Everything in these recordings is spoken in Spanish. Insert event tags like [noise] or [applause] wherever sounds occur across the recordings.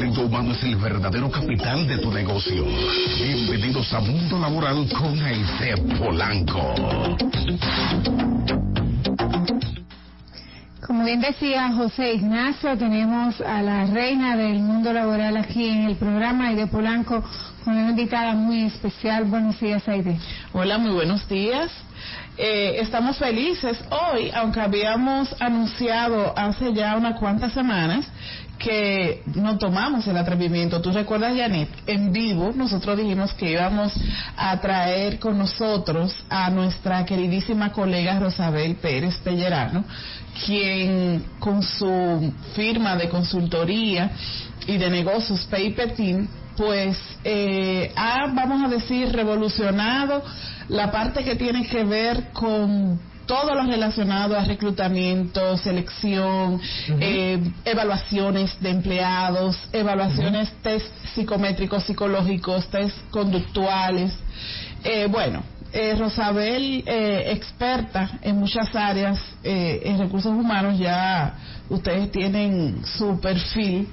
talento humano es el verdadero capital de tu negocio. Bienvenidos a Mundo Laboral con Aide Polanco. Como bien decía José Ignacio, tenemos a la reina del mundo laboral aquí en el programa, Aide Polanco, con una invitada muy especial. Buenos días, Aide. Hola, muy buenos días. Eh, estamos felices hoy, aunque habíamos anunciado hace ya unas cuantas semanas que no tomamos el atrevimiento. ¿Tú recuerdas, Janet? En vivo nosotros dijimos que íbamos a traer con nosotros a nuestra queridísima colega Rosabel Pérez Pellerano, quien con su firma de consultoría y de negocios Team pues eh, ha, vamos a decir, revolucionado la parte que tiene que ver con todo lo relacionado a reclutamiento, selección, eh, evaluaciones de empleados, evaluaciones, test psicométricos, psicológicos, test conductuales. Eh, bueno, eh, Rosabel, eh, experta en muchas áreas eh, en recursos humanos, ya ustedes tienen su perfil.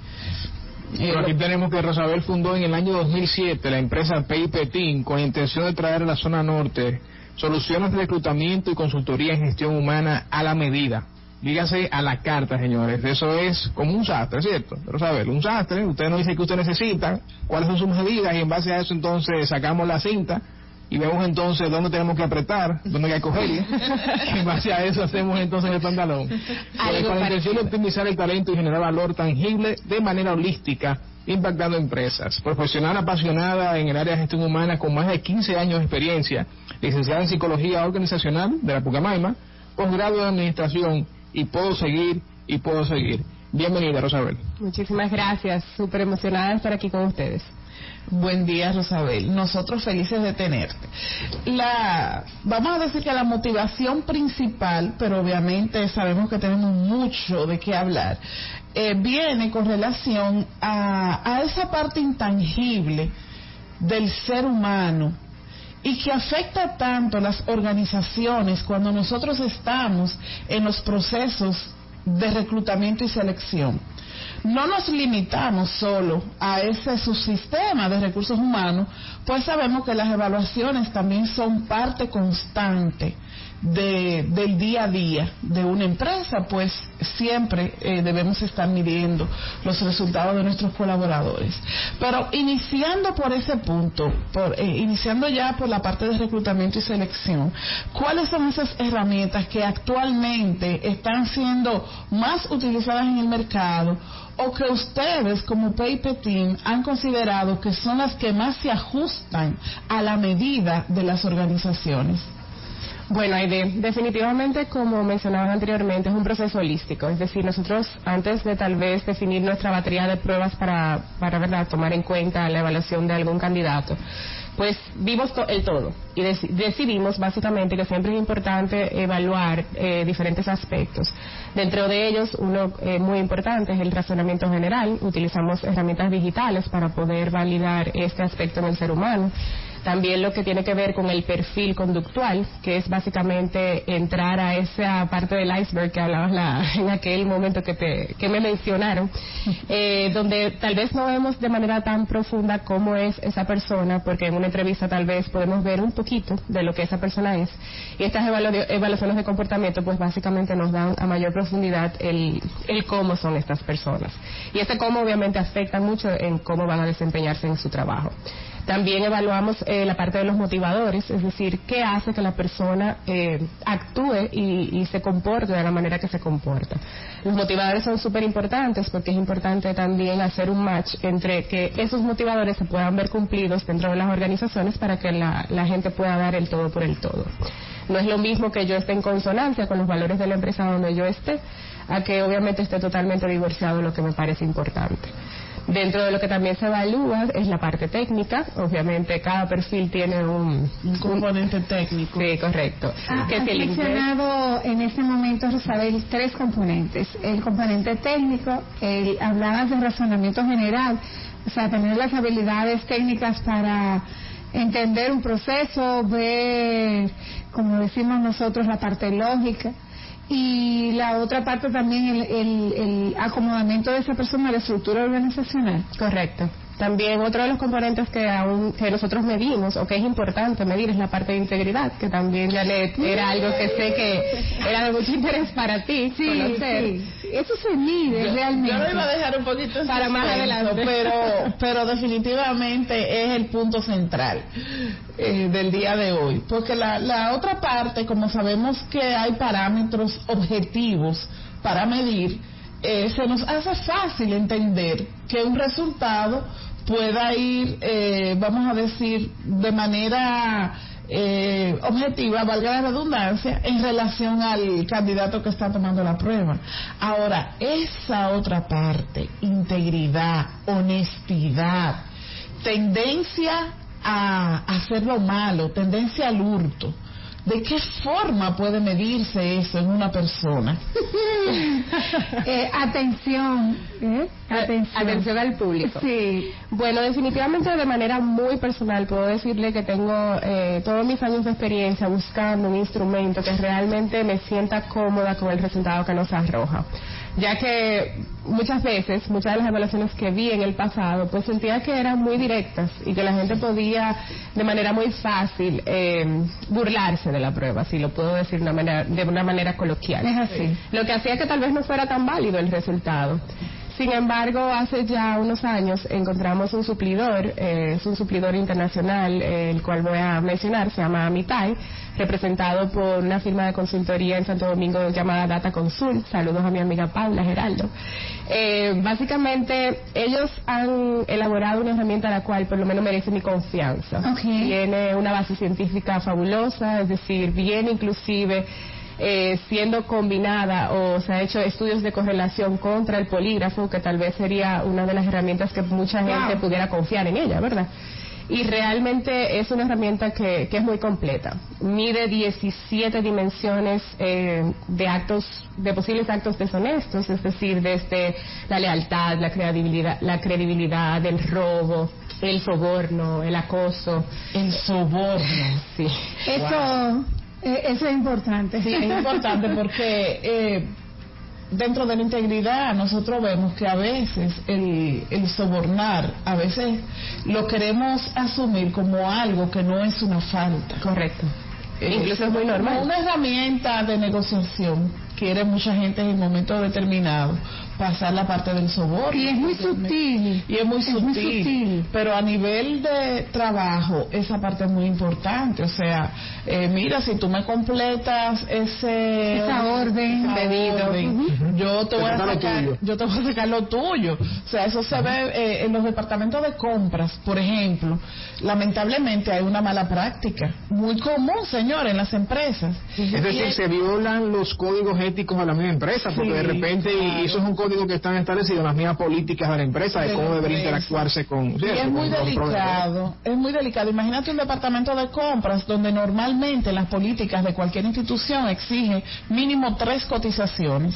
Pero aquí tenemos que Rosabel fundó en el año 2007 la empresa Team con la intención de traer a la zona norte soluciones de reclutamiento y consultoría en gestión humana a la medida. Dígase a la carta, señores. Eso es como un sastre, ¿cierto? Rosabel, un sastre. Usted nos dice que usted necesita, cuáles son sus medidas y en base a eso entonces sacamos la cinta y vemos entonces dónde tenemos que apretar, dónde hay que coger. y [laughs] en base a eso hacemos entonces el pantalón. con la intención de optimizar el talento y generar valor tangible de manera holística, impactando empresas. Profesional apasionada en el área de gestión humana con más de 15 años de experiencia, licenciada en psicología organizacional de la Pucamaima, posgrado de administración y puedo seguir y puedo seguir. Bienvenida, Rosabel. Muchísimas gracias. Súper emocionada estar aquí con ustedes. Buen día, Rosabel. Nosotros felices de tenerte. La, vamos a decir que la motivación principal, pero obviamente sabemos que tenemos mucho de qué hablar, eh, viene con relación a, a esa parte intangible del ser humano y que afecta tanto las organizaciones cuando nosotros estamos en los procesos de reclutamiento y selección no nos limitamos solo a ese subsistema de recursos humanos, pues sabemos que las evaluaciones también son parte constante de, del día a día de una empresa, pues siempre eh, debemos estar midiendo los resultados de nuestros colaboradores. Pero iniciando por ese punto, por, eh, iniciando ya por la parte de reclutamiento y selección, ¿cuáles son esas herramientas que actualmente están siendo más utilizadas en el mercado o que ustedes como Paper Team han considerado que son las que más se ajustan a la medida de las organizaciones? Bueno, Aide, definitivamente, como mencionaban anteriormente, es un proceso holístico. Es decir, nosotros, antes de tal vez definir nuestra batería de pruebas para, para ¿verdad? tomar en cuenta la evaluación de algún candidato, pues vimos el todo y decidimos básicamente que siempre es importante evaluar eh, diferentes aspectos. Dentro de ellos, uno eh, muy importante es el razonamiento general. Utilizamos herramientas digitales para poder validar este aspecto en el ser humano. También lo que tiene que ver con el perfil conductual, que es básicamente entrar a esa parte del iceberg que hablabas [laughs] en aquel momento que, te, que me mencionaron, eh, donde tal vez no vemos de manera tan profunda cómo es esa persona, porque en una entrevista tal vez podemos ver un poquito de lo que esa persona es. Y estas evaluaciones de comportamiento, pues básicamente nos dan a mayor profundidad el, el cómo son estas personas. Y este cómo obviamente afecta mucho en cómo van a desempeñarse en su trabajo. También evaluamos eh, la parte de los motivadores, es decir, qué hace que la persona eh, actúe y, se comporte de la manera que se comporta. Los motivadores son súper importantes porque es importante también hacer un match entre que esos motivadores se puedan ver cumplidos dentro de las organizaciones para que la, la gente pueda dar el todo por el todo. No es lo mismo que yo esté en consonancia con los valores de la empresa donde yo esté, a que obviamente esté totalmente divorciado, lo que me parece importante. Dentro de lo que también se evalúa es la parte técnica. Obviamente cada perfil tiene un, componente técnico. Sí, correcto. Ah, que mencionado en este momento, Rosabel, tres componentes. El componente técnico, el, hablabas de razonamiento general, o sea, tener las habilidades técnicas para entender un proceso, ver, como decimos nosotros, la parte lógica y la otra parte también el, el, el acomodamiento de esa persona a la estructura organizacional. Correcto. También otro de los componentes que aún que nosotros medimos o que es importante medir es la parte de integridad, que también Janet era algo que sé que era de mucho interés para ti conocer. Sí. Eso se mide realmente. Yo lo iba a dejar un poquito Para más adelante. pero pero definitivamente es el punto central eh, del día de hoy, porque la, la otra parte, como sabemos que hay parámetros objetivos para medir, eh, se nos hace fácil entender que un resultado pueda ir, eh, vamos a decir, de manera eh, objetiva, valga la redundancia, en relación al candidato que está tomando la prueba. Ahora, esa otra parte, integridad, honestidad, tendencia a hacer lo malo, tendencia al hurto. ¿De qué forma puede medirse eso en una persona? [laughs] Eh, atención, ¿eh? atención. Atención al público. Sí. Bueno, definitivamente de manera muy personal puedo decirle que tengo eh, todos mis años de experiencia buscando un instrumento que realmente me sienta cómoda con el resultado que nos arroja. Ya que muchas veces, muchas de las evaluaciones que vi en el pasado, pues sentía que eran muy directas y que la gente podía de manera muy fácil eh, burlarse de la prueba, si lo puedo decir de una manera, de una manera coloquial. Es así. Lo que hacía que tal vez no fuera tan válido el resultado. Sin embargo, hace ya unos años encontramos un suplidor, eh, es un suplidor internacional, eh, el cual voy a mencionar, se llama Amitai, representado por una firma de consultoría en Santo Domingo llamada Data Consult. Saludos a mi amiga Paula Geraldo. Eh, básicamente, ellos han elaborado una herramienta la cual por lo menos merece mi confianza. Tiene una base científica fabulosa, es decir, bien inclusive eh, siendo combinada o se ha hecho estudios de correlación contra el polígrafo, que tal vez sería una de las herramientas que mucha gente Wow. pudiera confiar en ella, ¿verdad? Y realmente es una herramienta que, que es muy completa. Mide 17 dimensiones eh, de actos, de posibles actos deshonestos, es decir, desde la lealtad, la credibilidad, la credibilidad, el robo, el soborno, el acoso. El soborno. Sí. Eso, eso es importante. Sí, es importante porque eh, dentro de la integridad nosotros vemos que a veces el, el sobornar, a veces lo queremos asumir como algo que no es una falta. Correcto. Eh, Incluso es muy normal. Una herramienta de negociación quiere mucha gente en momentos determinados pasar la parte del soborno. Y es muy sutil. Y es muy Es muy sutil. Pero a nivel de trabajo, esa parte es muy importante. O sea, eh, mira, si tú me completas ese Esa orden. esa Pedido. orden, yo te voy a sacar, yo te voy a sacar lo tuyo. O sea, eso se ve eh, en los departamentos de compras, por ejemplo. Lamentablemente hay una mala práctica, muy común, señor, en las empresas. Es decir, se violan los códigos éticos de la misma empresa, porque Sí, de repente, y eso es un código que están establecidos en las mismas políticas de la empresa, de, De cómo debería interactuarse con... Es muy con delicado, es muy delicado. Imagínate un departamento de compras donde normalmente las políticas de cualquier institución exigen mínimo tres cotizaciones,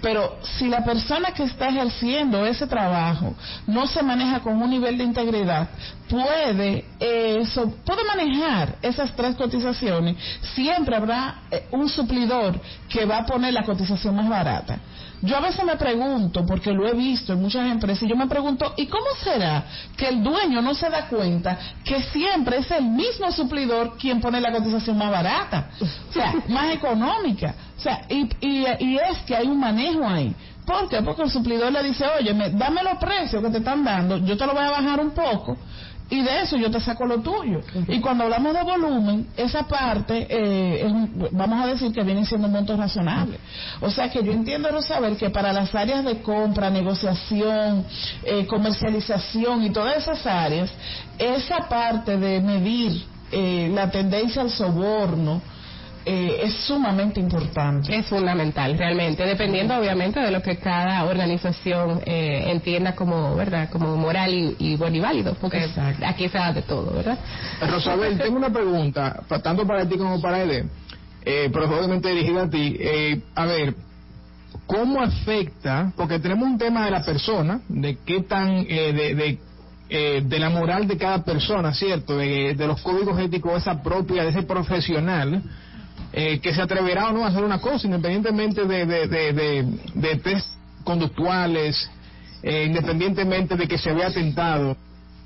pero si la persona que está ejerciendo ese trabajo no se maneja con un nivel de integridad, puede eh, puede manejar esas tres cotizaciones, siempre habrá eh, un suplidor que va a poner la cotización más barata. Yo a veces me pregunto, porque lo he visto en muchas empresas, y yo me pregunto, ¿y cómo será que el dueño no se da cuenta que siempre es el mismo suplidor quien pone la cotización más barata? O sea, [laughs] más económica. O sea, y, y, y es que hay un manejo ahí. ¿Por qué? Porque el suplidor le dice, oye, me- dame los precios que te están dando, yo te lo voy a bajar un poco, y de eso yo te saco lo tuyo. Y cuando hablamos de volumen, esa parte, eh, es vamos a decir que viene siendo un monto razonable. O sea que yo entiendo, Rosabel, que para las áreas de compra, negociación, eh, comercialización y todas esas áreas, esa parte de medir eh, la tendencia al soborno eh, es sumamente importante. Es fundamental, realmente, dependiendo obviamente de lo que cada organización eh, entienda como, ¿verdad? Como moral y, y bueno y válido, porque Exacto. aquí se da de todo, ¿verdad? Rosabel, tengo una pregunta, tanto para ti como para Ede, eh, pero obviamente dirigida a ti. Eh, a ver, ¿cómo afecta? Porque tenemos un tema de la persona, de qué tan, eh, de, de, eh, de la moral de cada persona, ¿cierto? De, de los códigos éticos, esa propia, de ese profesional. Eh, que se atreverá o no a hacer una cosa, independientemente de, de, de, de, test conductuales, eh, independientemente de que se vea tentado.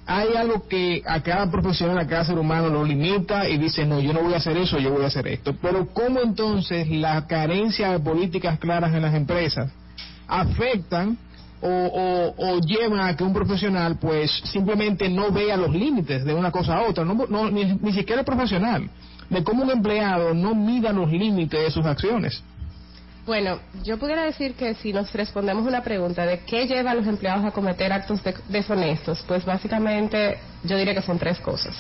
Hay algo que a cada profesional, a cada ser humano lo limita y dice, no, yo no voy a hacer eso, yo voy a hacer esto. Pero ¿cómo entonces la carencia de políticas claras en las empresas afectan o, o, o llevan a que un profesional pues simplemente no vea los límites de una cosa a otra, no, no, ni, ni siquiera el profesional, de cómo un empleado no mida los límites de sus acciones. Bueno, yo pudiera decir que si nos respondemos una pregunta de qué lleva a los empleados a cometer actos de- deshonestos, pues básicamente yo diría que son tres cosas.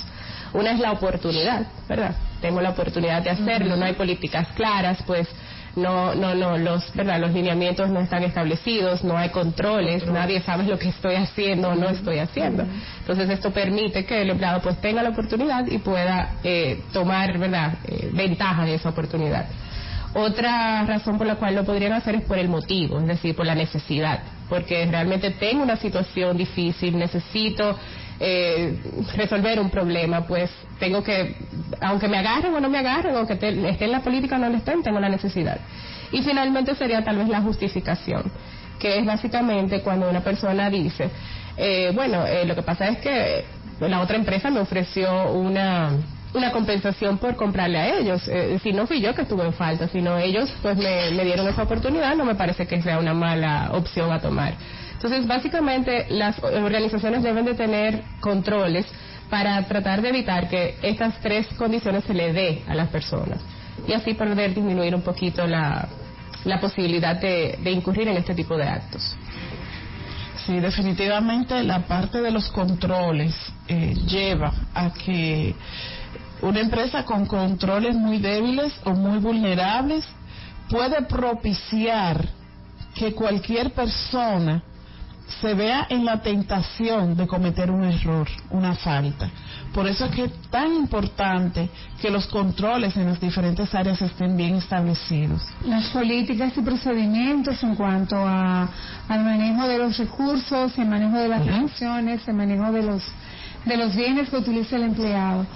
Una es la oportunidad, ¿verdad? Tengo la oportunidad de hacerlo, no hay políticas claras, pues no, no, no, los, ¿verdad? Los lineamientos no están establecidos, no hay controles, nadie sabe lo que estoy haciendo o no estoy haciendo. Entonces esto permite que el empleado pues tenga la oportunidad y pueda eh, tomar, ¿verdad? Eh, ventaja de esa oportunidad. Otra razón por la cual lo podrían hacer es por el motivo, es decir, por la necesidad, porque realmente tengo una situación difícil, necesito eh, resolver un problema, pues tengo que, aunque me agarren o no me agarren, aunque esté en la política o no le estén, tengo la necesidad. Y finalmente sería tal vez la justificación, que es básicamente cuando una persona dice, eh, bueno, eh, lo que pasa es que la otra empresa me ofreció una una compensación por comprarle a ellos. Eh, si no fui yo que estuve en falta, sino ellos pues me, dieron esa oportunidad, no me parece que sea una mala opción a tomar. Entonces, básicamente, las organizaciones deben de tener controles para tratar de evitar que estas tres condiciones se le dé a las personas y así poder disminuir un poquito la, la posibilidad de, de incurrir en este tipo de actos. Sí, definitivamente la parte de los controles eh, lleva a que una empresa con controles muy débiles o muy vulnerables puede propiciar que cualquier persona se vea en la tentación de cometer un error, una falta. Por eso es que es tan importante que los controles en las diferentes áreas estén bien establecidos. las políticas y procedimientos en cuanto a, al manejo de los recursos, el manejo de las Ujú. relaciones, el manejo de los de los bienes que utiliza el empleado.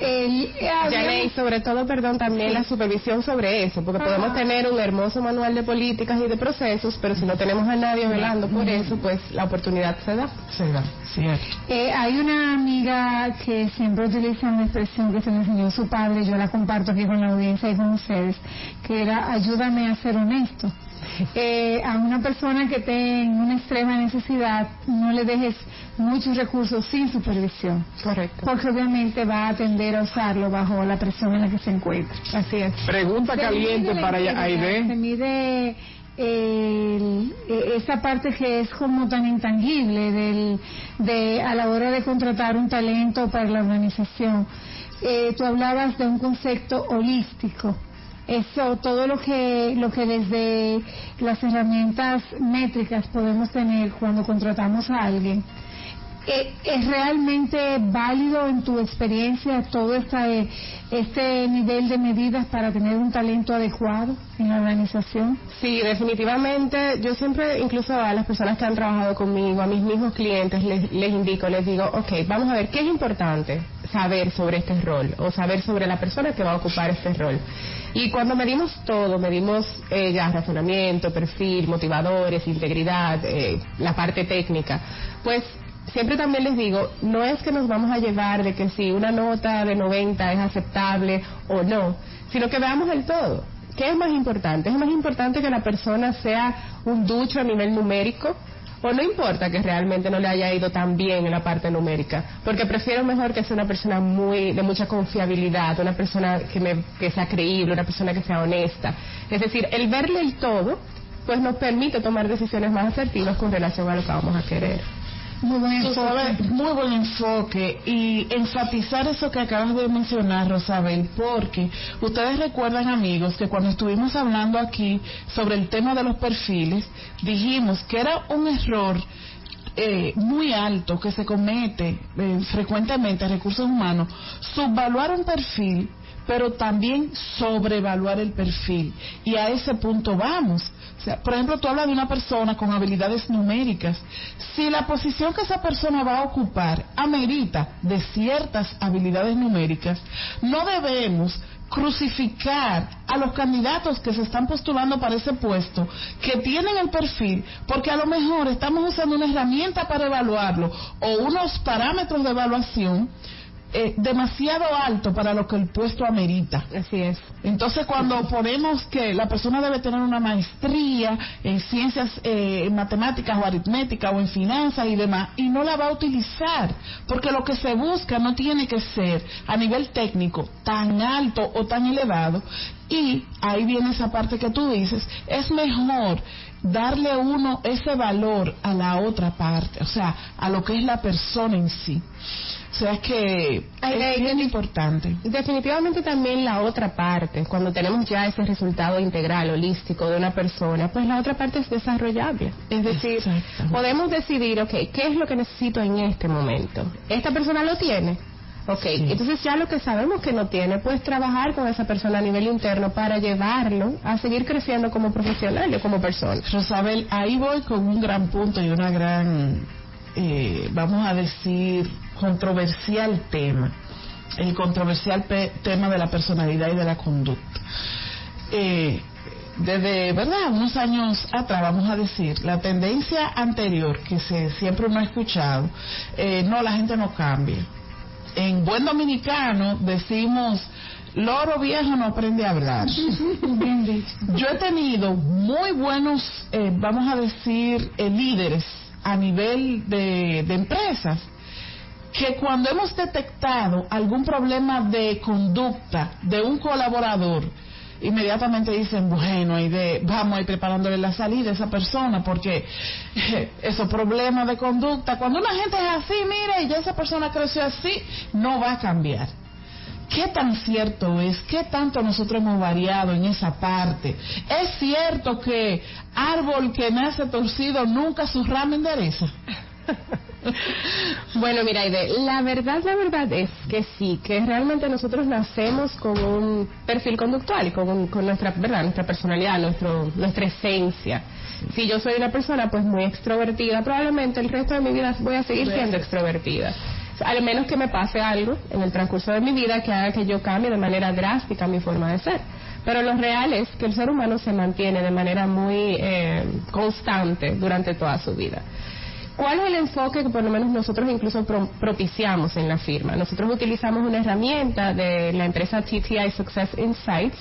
El, eh, Ya habíamos- leí sobre todo, perdón, también la supervisión sobre eso, porque podemos tener un hermoso manual de políticas y de procesos, pero si no tenemos a nadie velando por eso, pues la oportunidad se da. Se da, cierto. Eh, hay una amiga que siempre utiliza una expresión que se le enseñó su padre, yo la comparto aquí con la audiencia y con ustedes, que era ayúdame a ser honesto. Eh, a una persona que esté en una extrema necesidad, no le dejes muchos recursos sin supervisión, Correcto. porque obviamente va a tender a usarlo bajo la presión en la que se encuentra. Así es. Pregunta Se caliente para integridad, Se Aide. mide el- eh, esa parte que es como tan intangible del, de, a la hora de contratar un talento para la organización. Eh, tú hablabas de un concepto holístico. Eso, todo lo que, lo que desde las herramientas métricas podemos tener cuando contratamos a alguien, ¿Es realmente válido en tu experiencia todo esta, eh, este nivel de medidas para tener un talento adecuado en la organización? Sí, definitivamente. Yo siempre, incluso a las personas que han trabajado conmigo, a mis mismos clientes, les, les indico, les digo, ok, vamos a ver, ¿qué es importante saber sobre este rol o saber sobre la persona que va a ocupar este rol? Y cuando medimos todo, medimos eh, ya razonamiento, perfil, motivadores, integridad, eh, la parte técnica, pues siempre también les digo, no es que nos vamos a llevar de que si una nota de 90 es aceptable o no, sino que veamos el todo. ¿Qué es más importante? ¿Es más importante que la persona sea un ducho a nivel numérico? ¿O no importa que realmente no le haya ido tan bien en la parte numérica? Porque prefiero mejor que sea una persona muy de mucha confiabilidad, una persona que, me, que sea creíble, una persona que sea honesta. Es decir, el verle el todo, pues nos permite tomar decisiones más asertivas con relación a lo que vamos a querer. Muy buen enfoque. sabes, muy buen enfoque y enfatizar eso que acabas de mencionar, Rosabel, porque ustedes recuerdan, amigos, que cuando estuvimos hablando aquí sobre el tema de los perfiles, dijimos que era un error eh, muy alto que se comete eh, frecuentemente en recursos humanos, subvaluar un perfil pero también sobrevaluar el perfil. Y a ese punto vamos. O sea, por ejemplo, tú hablas de una persona con habilidades numéricas. Si la posición que esa persona va a ocupar amerita de ciertas habilidades numéricas, no debemos crucificar a los candidatos que se están postulando para ese puesto, que tienen el perfil, porque a lo mejor estamos usando una herramienta para evaluarlo o unos parámetros de evaluación eh, demasiado alto para lo que el puesto amerita. Así es. Entonces, cuando ponemos que la persona debe tener una maestría en ciencias, eh, en matemáticas o aritmética o en finanzas y demás, y no la va a utilizar, porque lo que se busca no tiene que ser a nivel técnico tan alto o tan elevado, y ahí viene esa parte que tú dices, es mejor darle uno ese valor a la otra parte, o sea, a lo que es la persona en sí. O sea, es que es bien importante. Definitivamente también la otra parte, cuando tenemos ya ese resultado integral, holístico de una persona, pues la otra parte es desarrollable. Es decir, podemos decidir, ok, ¿qué es lo que necesito en este momento? ¿Esta persona lo tiene? Ok, entonces ya lo que sabemos que no tiene, pues trabajar con esa persona a nivel interno para llevarlo a seguir creciendo como profesional y como persona. Rosabel, ahí voy con un gran punto y una gran, eh, vamos a decir, controversial tema, el controversial tema de la personalidad y de la conducta. Eh, desde, ¿verdad? Unos años atrás, vamos a decir, la tendencia anterior que se siempre uno ha escuchado, eh, no, la gente no cambia. En buen dominicano decimos, loro viejo no aprende a hablar. [laughs] Yo he tenido muy buenos, eh, vamos a decir, líderes a nivel de, de empresas que cuando hemos detectado algún problema de conducta de un colaborador, inmediatamente dicen, bueno, de, vamos a ir preparándole la salida a esa persona, porque esos problemas de conducta, cuando una gente es así, mire, y ya esa persona creció así, no va a cambiar. ¿Qué tan cierto es? ¿Qué tanto nosotros hemos variado en esa parte? ¿Es cierto que árbol que nace torcido nunca su rama endereza? [laughs] bueno, mira, la verdad, la verdad es que sí, que realmente nosotros nacemos con un perfil conductual, con, con nuestra, ¿verdad? nuestra personalidad, nuestro, nuestra esencia. Si yo soy una persona pues muy extrovertida, probablemente el resto de mi vida voy a seguir siendo extrovertida. Al menos que me pase algo en el transcurso de mi vida que haga que yo cambie de manera drástica mi forma de ser. Pero lo real es que el ser humano se mantiene de manera muy eh, constante durante toda su vida. ¿Cuál es el enfoque que por lo menos nosotros incluso propiciamos en la firma? Nosotros utilizamos una herramienta de la empresa TTI Success Insights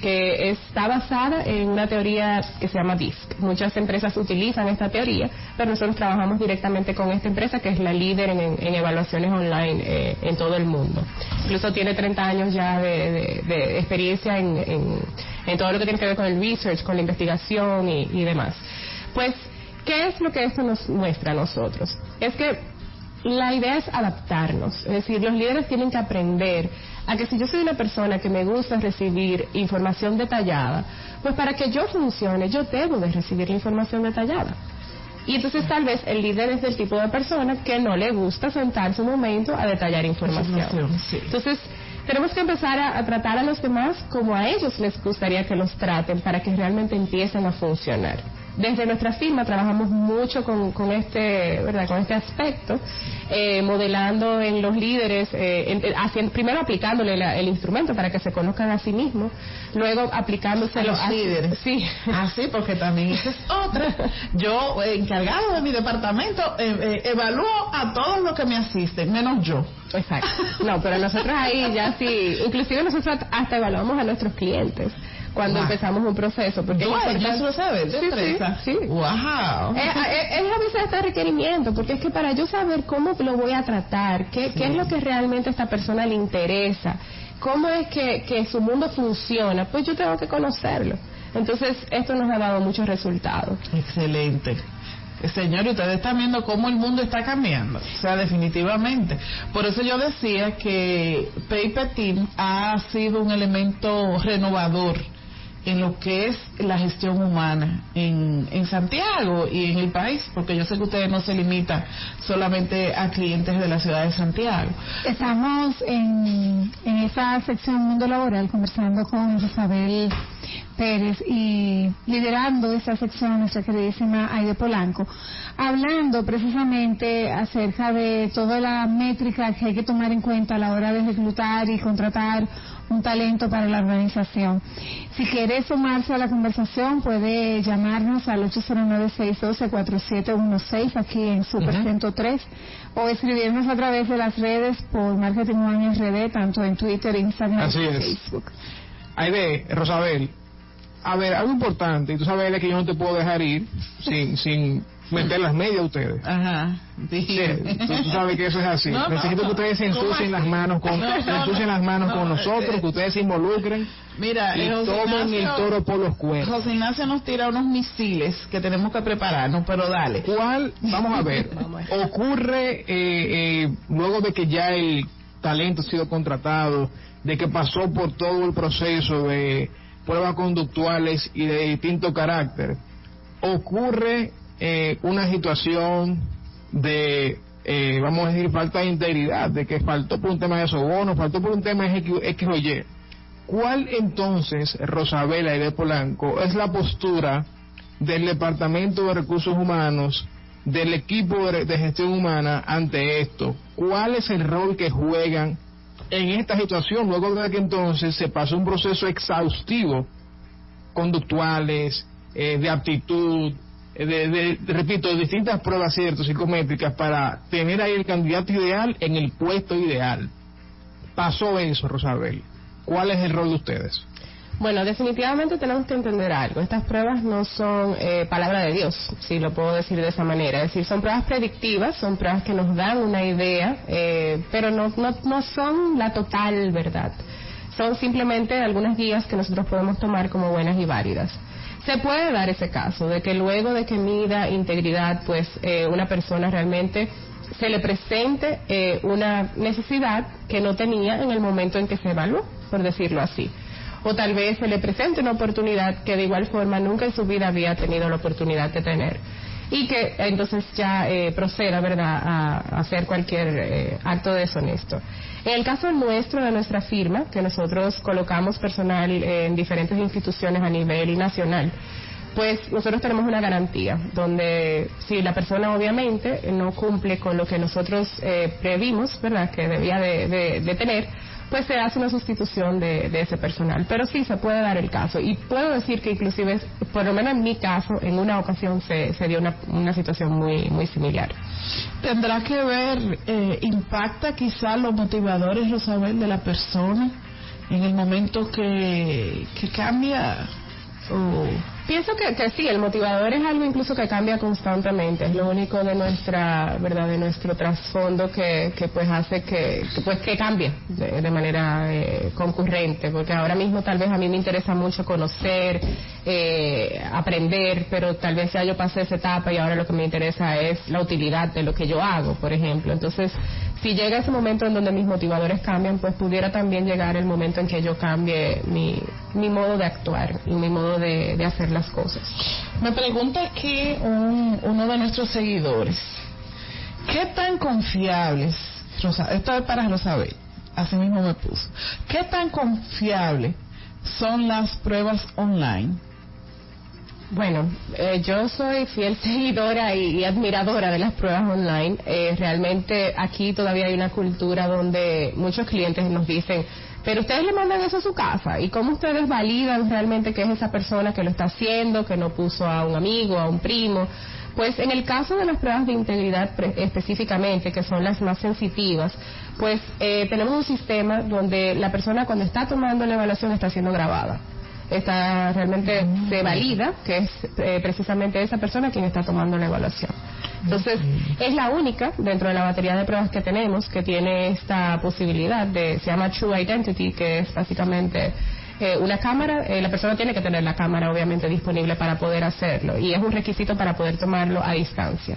que está basada en una teoría que se llama DISC. Muchas empresas utilizan esta teoría, pero nosotros trabajamos directamente con esta empresa que es la líder en, evaluaciones online eh, en todo el mundo. Incluso tiene 30 años ya de, experiencia en, todo lo que tiene que ver con el research, con la investigación y, y demás. Pues ¿Qué es lo que esto nos muestra a nosotros? Es que la idea es adaptarnos, es decir, los líderes tienen que aprender a que si yo soy una persona que me gusta recibir información detallada, pues para que yo funcione yo debo de recibir la información detallada. Y entonces tal vez el líder es del tipo de persona que no le gusta sentarse un momento a detallar información. Entonces tenemos que empezar a, a, tratar a los demás como a ellos les gustaría que los traten para que realmente empiecen a funcionar desde nuestra firma trabajamos mucho con, con este verdad con este aspecto eh, modelando en los líderes eh, haciendo, primero aplicándole el instrumento para que se conozcan a sí mismos luego aplicándoselo a los líderes. Sí. Así ah, porque también es otra. Yo eh, encargado de mi departamento evalúo a todos los que me asisten menos yo. Exacto. No pero nosotros ahí ya sí inclusive nosotros hasta evaluamos a nuestros clientes cuando empezamos un proceso. Porque ya lo sabes, sí, sí, sí. Wow. Es, es, a veces este requerimiento, porque es que para yo saber cómo lo voy a tratar, qué, qué es lo que realmente a esta persona le interesa, cómo es que, que su mundo funciona, pues yo tengo que conocerlo. Entonces, esto nos ha dado muchos resultados. Excelente. Señor, ustedes están viendo cómo el mundo está cambiando. O sea, definitivamente. Por eso yo decía que Paper Team ha sido un elemento renovador en lo que es la gestión humana en, en Santiago y en el país, porque yo sé que ustedes no se limitan solamente a clientes de la ciudad de Santiago. Estamos en, en esa sección Mundo Laboral conversando con Isabel Pérez y liderando esa sección nuestra queridísima Aide Polanco, hablando precisamente acerca de toda la métrica que hay que tomar en cuenta a la hora de reclutar y contratar un talento para la organización. Si quiere sumarse a la conversación, puede llamarnos al 809-612-4716 aquí en Super 103 o escribirnos a través de las redes por Marketing One RD, tanto en Twitter, Instagram y Facebook. Aide, Rosabel, a ver, algo importante, y tú sabes que yo no te puedo dejar ir sin, [laughs] sin meter las medias a ustedes. Ajá. Sí, tú, sabes que eso es así. Necesito que ustedes se ensucien las manos con, ensucien las manos con nosotros, que ustedes se involucren. Mira, y tomen el toro por los cuernos. José Ignacio nos tira unos misiles que tenemos que prepararnos, pero dale. ¿Cuál? [laughs] Vamos a ver. Ocurre eh, eh, luego de que ya el talento ha sido contratado, de que pasó por todo el proceso de pruebas conductuales y de distinto carácter, ocurre eh, una situación de, eh, vamos a decir, falta de integridad, de que faltó por un tema de sobono, faltó por un tema de X, o. ¿Cuál entonces, Rosabela y de Polanco, es la postura del Departamento de Recursos Humanos, del equipo de, gestión humana ante esto? ¿Cuál es el rol que juegan en esta situación luego de que entonces se pasó un proceso exhaustivo, conductuales, eh, de aptitud, de, repito, distintas pruebas ciertas psicométricas para tener ahí el candidato ideal en el puesto ideal. Pasó eso, Rosabel. ¿Cuál es el rol de ustedes? Bueno, definitivamente tenemos que entender algo. Estas pruebas no son eh, palabra de Dios, si lo puedo decir de esa manera. Es decir, son pruebas predictivas, son pruebas que nos dan una idea, eh, pero no, no, no son la total verdad. Son simplemente algunas guías que nosotros podemos tomar como buenas y válidas. Se puede dar ese caso de que luego de que mida integridad, pues eh, una persona realmente se le presente eh, una necesidad que no tenía en el momento en que se evaluó, por decirlo así. O tal vez se le presente una oportunidad que de igual forma nunca en su vida había tenido la oportunidad de tener. Y que entonces ya eh, proceda, ¿verdad?, a, hacer cualquier acto deshonesto. En el caso nuestro, de nuestra firma, que nosotros colocamos personal en diferentes instituciones a nivel nacional, pues nosotros tenemos una garantía, donde si la persona obviamente no cumple con lo que nosotros eh, previmos, ¿verdad?, que debía de tener, pues se hace una sustitución de, ese personal. Pero sí se puede dar el caso. Y puedo decir que inclusive, por lo menos en mi caso, en una ocasión se, se dio una, una situación muy, muy similar. Tendrá que ver, eh, impacta quizá los motivadores, Rosabel, de la persona en el momento que, que cambia o Pienso que, que, sí, el motivador es algo incluso que cambia constantemente, es lo único de nuestra, verdad, de nuestro trasfondo que, que pues hace que, pues que cambie de, manera eh, concurrente, porque ahora mismo tal vez a mí me interesa mucho conocer, eh, aprender, pero tal vez ya yo pasé esa etapa y ahora lo que me interesa es la utilidad de lo que yo hago, por ejemplo. Entonces, si llega ese momento en donde mis motivadores cambian, pues pudiera también llegar el momento en que yo cambie mi, mi modo de actuar y mi modo de, hacer las cosas. Me pregunta aquí uno de nuestros seguidores, ¿qué tan confiables, esto es para Rosabel, así mismo me puso, ¿qué tan confiables son las pruebas online? Bueno, eh, yo soy fiel seguidora y, admiradora de las pruebas online. Eh, realmente aquí todavía hay una cultura donde muchos clientes nos dicen, pero ustedes le mandan eso a su casa. ¿Y cómo ustedes validan realmente que es esa persona que lo está haciendo, que no puso a un amigo, a un primo? Pues en el caso de las pruebas de integridad específicamente, que son las más sensitivas, pues eh, tenemos un sistema donde la persona cuando está tomando la evaluación está siendo grabada. Está realmente se valida que es eh, precisamente esa persona quien está tomando la evaluación. Entonces, es la única dentro de la batería de pruebas que tenemos que tiene esta posibilidad de, se llama True Identity, que es básicamente eh, una cámara, eh, la persona tiene que tener la cámara obviamente disponible para poder hacerlo y es un requisito para poder tomarlo a distancia.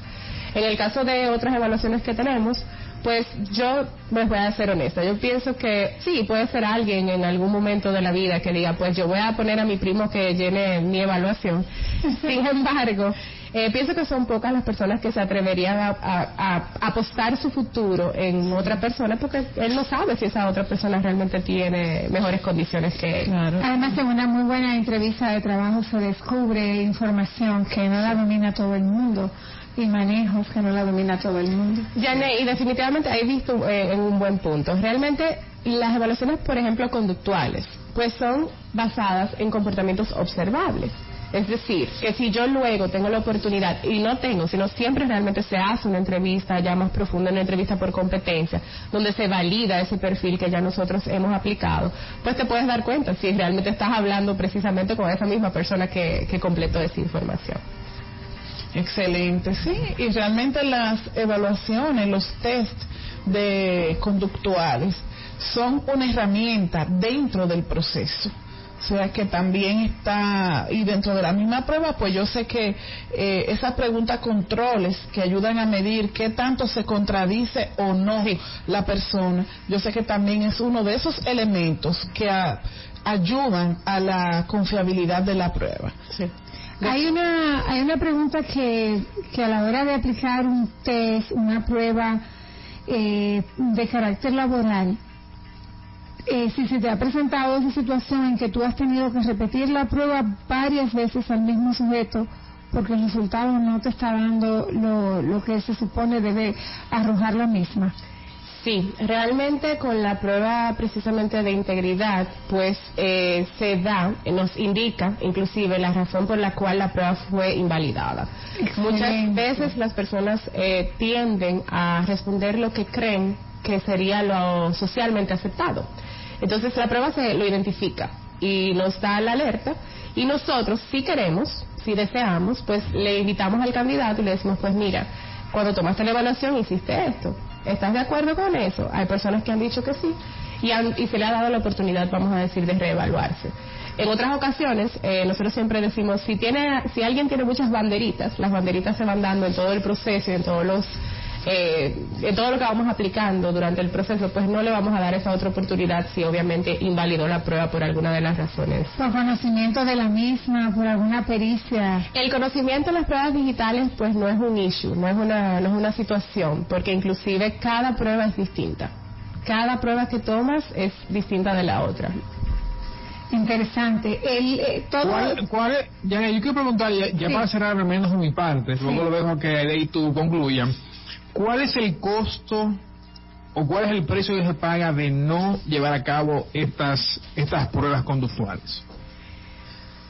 En el caso de otras evaluaciones que tenemos, pues yo les voy a ser honesta. Yo pienso que sí, puede ser alguien en algún momento de la vida que diga, pues yo voy a poner a mi primo que llene mi evaluación. [laughs] Sin embargo, eh, pienso que son pocas las personas que se atreverían a, apostar su futuro en otra persona porque él no sabe si esa otra persona realmente tiene mejores condiciones que él. Además, en una muy buena entrevista de trabajo se descubre información que no la domina todo el mundo y manejos que no la domina todo el mundo. Y definitivamente he visto eh, en un buen punto. Realmente Las evaluaciones, por ejemplo, conductuales, pues son basadas en comportamientos observables. Es decir, que si yo luego tengo la oportunidad, y no tengo, sino siempre realmente se hace una entrevista ya más profunda, una entrevista por competencia, donde se valida ese perfil que ya nosotros hemos aplicado, pues te puedes dar cuenta si realmente estás hablando precisamente con esa misma persona que, completó esa información. Excelente, sí, y realmente las evaluaciones, los test de conductuales son una herramienta dentro del proceso. O sea que también está, y dentro de la misma prueba, pues yo sé que eh, esas preguntas controles que ayudan a medir qué tanto se contradice o no la persona, yo sé que también es uno de esos elementos que ayudan a la confiabilidad de la prueba. Sí. Hay una, hay una pregunta que, que a la hora de aplicar un test, una prueba eh, de carácter laboral, eh, si se te ha presentado esa situación en que tú has tenido que repetir la prueba varias veces al mismo sujeto porque el resultado no te está dando lo, lo que se supone debe arrojar la misma. Sí, realmente con la prueba precisamente de integridad, pues eh, se da, nos indica inclusive la razón por la cual la prueba fue invalidada. Muchas veces las personas eh, tienden a responder lo que creen que sería lo socialmente aceptado. Entonces la prueba se lo identifica y nos da la alerta y nosotros si queremos, si deseamos, pues le invitamos al candidato y le decimos pues mira, cuando tomaste la evaluación hiciste esto, ¿estás de acuerdo con eso? Hay personas que han dicho que sí y, y se le ha dado la oportunidad, vamos a decir, de reevaluarse. En otras ocasiones, eh, nosotros siempre decimos, si, tiene, si alguien tiene muchas banderitas, las banderitas se van dando en todo el proceso y en todos los eh, en todo lo que vamos aplicando durante el proceso, pues no le vamos a dar esa otra oportunidad si obviamente invalidó la prueba por alguna de las razones. Por conocimiento de la misma, por alguna pericia. El conocimiento de las pruebas digitales, pues no es un issue, no es una, no es una situación, porque inclusive cada prueba es distinta. Cada prueba que tomas es distinta de la otra. Interesante. El, eh, todo... ¿Cuál, ya, yo quiero preguntar, ya, para cerrar al menos de mi parte, luego lo dejo que de ahí tú concluyan. ¿Cuál es el costo o cuál es el precio que se paga de no llevar a cabo estas, estas pruebas conductuales?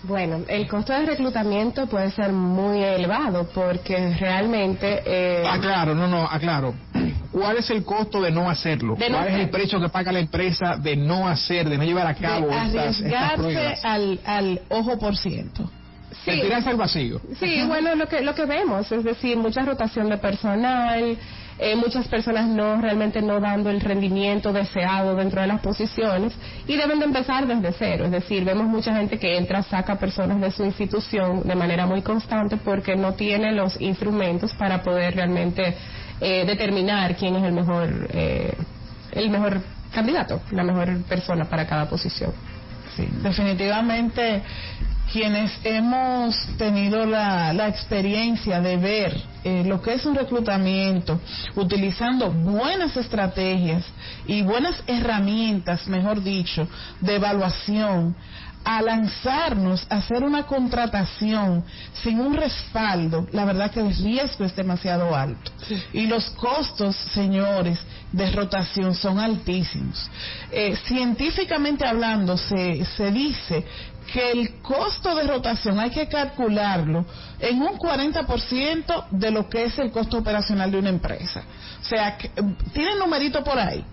Bueno, el costo de reclutamiento puede ser muy elevado porque realmente... Eh... Aclaro, no, no, aclaro. ¿Cuál es el costo de no hacerlo? ¿Cuál es el precio que paga la empresa de no hacer, de no llevar a cabo estas, estas, pruebas? al, al ojo por ciento sí. al vacío. Sí, bueno, lo que, lo que vemos, es decir, mucha rotación de personal, eh, muchas personas no realmente no dando el rendimiento deseado dentro de las posiciones y deben de empezar desde cero. Es decir, vemos mucha gente que entra, saca personas de su institución de manera muy constante porque no tiene los instrumentos para poder realmente eh, determinar quién es el mejor, eh, el mejor candidato, la mejor persona para cada posición. Sí, definitivamente quienes hemos tenido la, experiencia de ver eh, lo que es un reclutamiento, utilizando buenas estrategias y buenas herramientas, mejor dicho, de evaluación, a lanzarnos a hacer una contratación sin un respaldo, la verdad que el riesgo es demasiado alto. Y los costos, señores, de rotación son altísimos. Eh, científicamente hablando, se, se dice que el costo de rotación hay que calcularlo en un 40% de lo que es el costo operacional de una empresa. O sea, que, tiene numerito por ahí.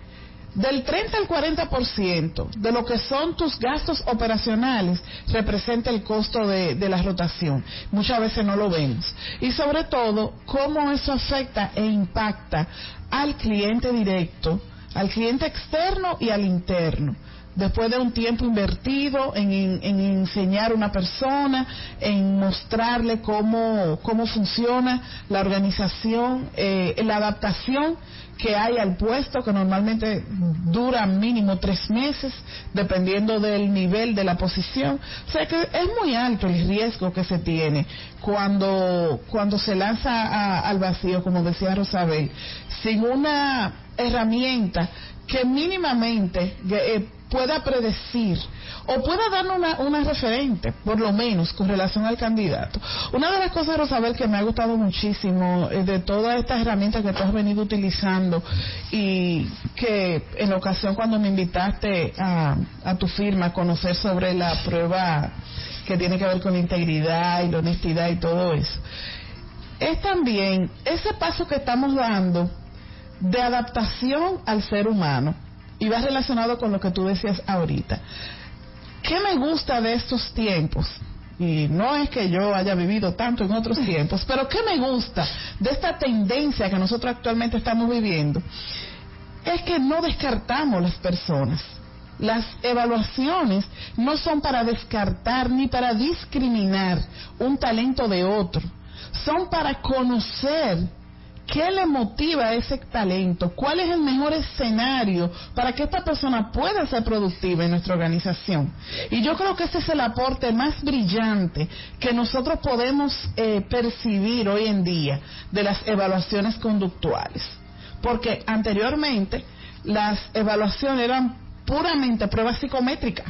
Del 30 al 40% de lo que son tus gastos operacionales representa el costo de, de, la rotación. Muchas veces no lo vemos. Y sobre todo, cómo eso afecta e impacta al cliente directo, al cliente externo y al interno después de un tiempo invertido en, enseñar a una persona, en mostrarle cómo, cómo funciona la organización, eh, la adaptación que hay al puesto, que normalmente dura mínimo tres meses, dependiendo del nivel de la posición. O sea que es muy alto el riesgo que se tiene cuando, cuando se lanza al vacío, como decía Rosabel, sin una herramienta que mínimamente eh, pueda predecir o pueda darnos una, una referente, por lo menos, con relación al candidato. Una de las cosas, Rosabel, que me ha gustado muchísimo eh, de todas estas herramientas que tú has venido utilizando y que en ocasión cuando me invitaste a, a tu firma a conocer sobre la prueba que tiene que ver con la integridad y la honestidad y todo eso, es también ese paso que estamos dando de adaptación al ser humano y va relacionado con lo que tú decías ahorita. ¿Qué me gusta de estos tiempos? Y no es que yo haya vivido tanto en otros [laughs] tiempos, pero ¿qué me gusta de esta tendencia que nosotros actualmente estamos viviendo? Es que no descartamos las personas. Las evaluaciones no son para descartar ni para discriminar un talento de otro, son para conocer ¿Qué le motiva ese talento? ¿Cuál es el mejor escenario para que esta persona pueda ser productiva en nuestra organización? Y yo creo que ese es el aporte más brillante que nosotros podemos eh, percibir hoy en día de las evaluaciones conductuales. Porque anteriormente las evaluaciones eran puramente pruebas psicométricas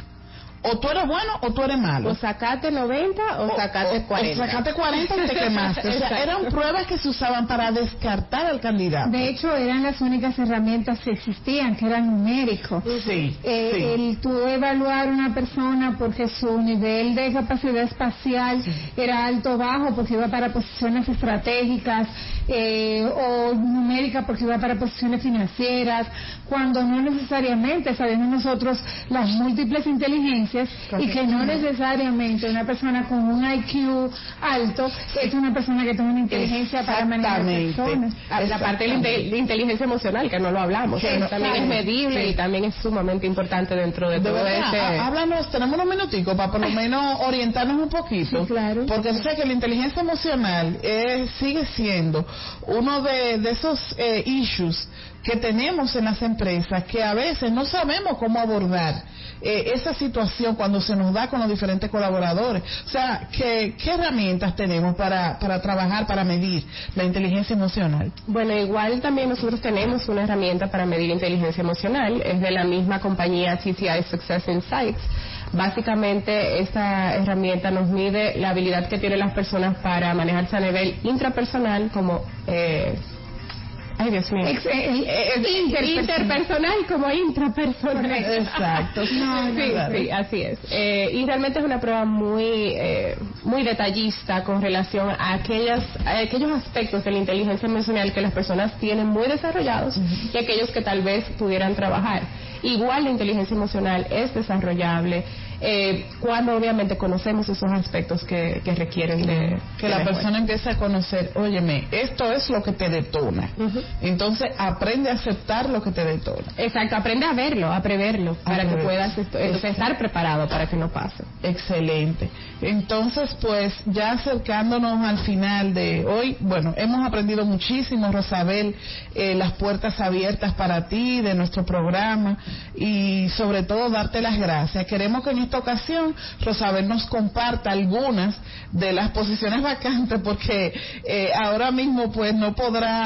o tú eres bueno o tú eres malo. O sacate 90 o, sacate 40. O sacate 40 y te [laughs] quemaste. o sea, eran pruebas que se usaban para descartar al candidato. De hecho, eran las únicas herramientas que existían, que eran numéricos. Sí, eh, sí. El tú evaluar una persona porque su nivel de capacidad espacial era alto o bajo, porque iba para posiciones estratégicas, eh, o numérica porque iba para posiciones financieras, cuando no necesariamente sabemos nosotros las múltiples inteligencias y que no necesariamente una persona con un IQ alto es una persona que tiene una inteligencia para manejar personas. La parte de la inteligencia emocional, que no lo hablamos, pero también es medible sí. y también es sumamente importante dentro de, de todo verdad, este... Háblanos, tenemos unos minuticos para por lo [laughs] menos orientarnos un poquito. Sí, claro. Porque tú sabes que la inteligencia emocional eh, sigue siendo uno de, de esos eh, issues que tenemos en las empresas que a veces no sabemos cómo abordar eh, esa situación cuando se nos da con los diferentes colaboradores. O sea, ¿qué, qué herramientas tenemos para, para trabajar, para medir la inteligencia emocional? Bueno, igual también nosotros tenemos una herramienta para medir inteligencia emocional, es de la misma compañía TCI Success Insights. Básicamente, esta herramienta nos mide la habilidad que tienen las personas para manejarse a nivel intrapersonal, como eh, Ay, Dios mío. Ex, eh, eh, interpersonal. interpersonal como intrapersonal. Exacto. No, sí, sí, así es. Eh, y realmente es una prueba muy, eh, muy detallista con relación a, aquellas, a aquellos aspectos de la inteligencia emocional que las personas tienen muy desarrollados uh -huh. y aquellos que tal vez pudieran trabajar. Igual la inteligencia emocional es desarrollable eh, cuando obviamente conocemos esos aspectos que, que requieren de... Que de la persona empiece a conocer, óyeme, esto es lo que te detona. Uh -huh. Entonces aprende a aceptar lo que te detona. Exacto, aprende a verlo, a preverlo, para que puedas estar preparado para que no pase. Excelente. Entonces, pues ya acercándonos al final de hoy, bueno, hemos aprendido muchísimo, Rosabel, eh, las puertas abiertas para ti, de nuestro programa y sobre todo darte las gracias. Queremos que en esta ocasión Rosabel nos comparta algunas de las posiciones vacantes porque eh, ahora mismo pues no podrá